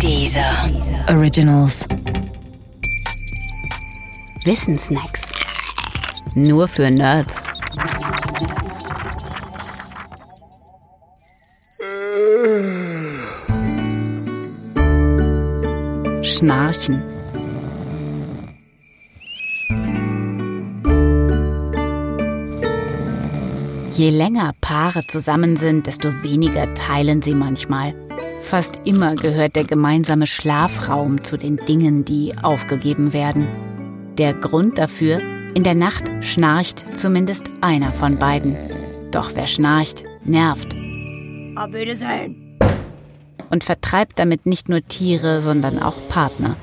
Dieser Originals. Wissensnacks. Nur für Nerds. Schnarchen. Je länger Paare zusammen sind, desto weniger teilen sie manchmal. Fast immer gehört der gemeinsame Schlafraum zu den Dingen, die aufgegeben werden. Der Grund dafür, in der Nacht schnarcht zumindest einer von beiden. Doch wer schnarcht, nervt. Auf Wiedersehen. Und vertreibt damit nicht nur Tiere, sondern auch Partner.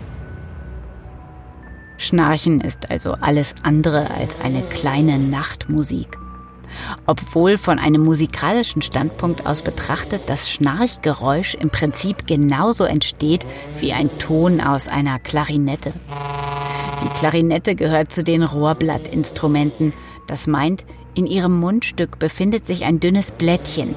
Schnarchen ist also alles andere als eine kleine Nachtmusik. Obwohl von einem musikalischen Standpunkt aus betrachtet das Schnarchgeräusch im Prinzip genauso entsteht wie ein Ton aus einer Klarinette. Die Klarinette gehört zu den Rohrblattinstrumenten. Das meint, in ihrem Mundstück befindet sich ein dünnes Blättchen.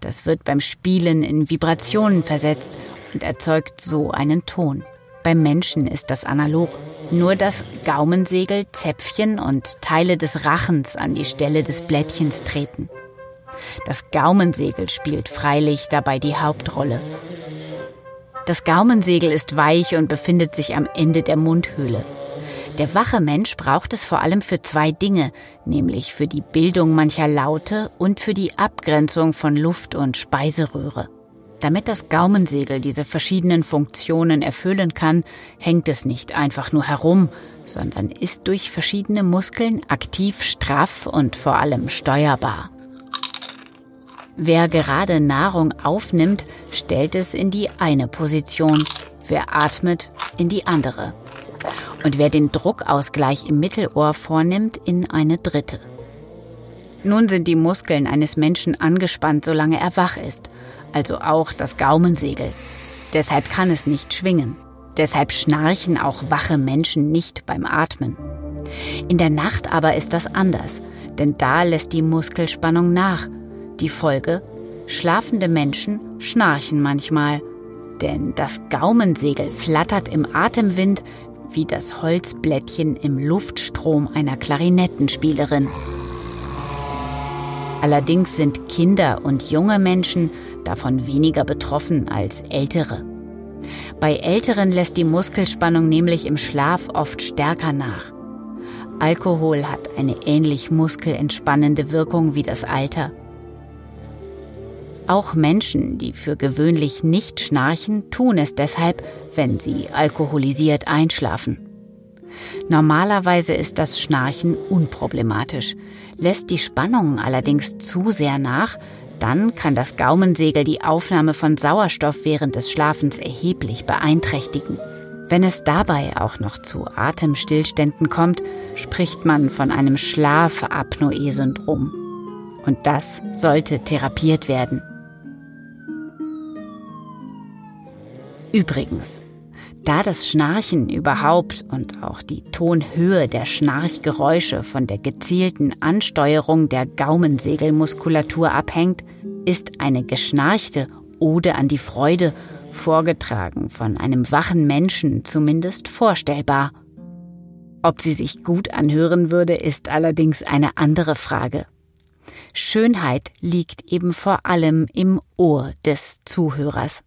Das wird beim Spielen in Vibrationen versetzt und erzeugt so einen Ton. Beim Menschen ist das analog. Nur das Gaumensegel, Zäpfchen und Teile des Rachens an die Stelle des Blättchens treten. Das Gaumensegel spielt freilich dabei die Hauptrolle. Das Gaumensegel ist weich und befindet sich am Ende der Mundhöhle. Der wache Mensch braucht es vor allem für zwei Dinge, nämlich für die Bildung mancher Laute und für die Abgrenzung von Luft und Speiseröhre. Damit das Gaumensegel diese verschiedenen Funktionen erfüllen kann, hängt es nicht einfach nur herum, sondern ist durch verschiedene Muskeln aktiv straff und vor allem steuerbar. Wer gerade Nahrung aufnimmt, stellt es in die eine Position, wer atmet in die andere. Und wer den Druckausgleich im Mittelohr vornimmt, in eine dritte. Nun sind die Muskeln eines Menschen angespannt, solange er wach ist also auch das Gaumensegel. Deshalb kann es nicht schwingen. Deshalb schnarchen auch wache Menschen nicht beim Atmen. In der Nacht aber ist das anders, denn da lässt die Muskelspannung nach. Die Folge? Schlafende Menschen schnarchen manchmal, denn das Gaumensegel flattert im Atemwind wie das Holzblättchen im Luftstrom einer Klarinettenspielerin. Allerdings sind Kinder und junge Menschen davon weniger betroffen als ältere. Bei älteren lässt die Muskelspannung nämlich im Schlaf oft stärker nach. Alkohol hat eine ähnlich muskelentspannende Wirkung wie das Alter. Auch Menschen, die für gewöhnlich nicht schnarchen, tun es deshalb, wenn sie alkoholisiert einschlafen. Normalerweise ist das Schnarchen unproblematisch. Lässt die Spannung allerdings zu sehr nach, dann kann das Gaumensegel die Aufnahme von Sauerstoff während des Schlafens erheblich beeinträchtigen. Wenn es dabei auch noch zu Atemstillständen kommt, spricht man von einem Schlafapnoe-Syndrom. Und das sollte therapiert werden. Übrigens, da das Schnarchen überhaupt und auch die Tonhöhe der Schnarchgeräusche von der gezielten Ansteuerung der Gaumensegelmuskulatur abhängt, ist eine geschnarchte Ode an die Freude, vorgetragen von einem wachen Menschen zumindest vorstellbar. Ob sie sich gut anhören würde, ist allerdings eine andere Frage. Schönheit liegt eben vor allem im Ohr des Zuhörers.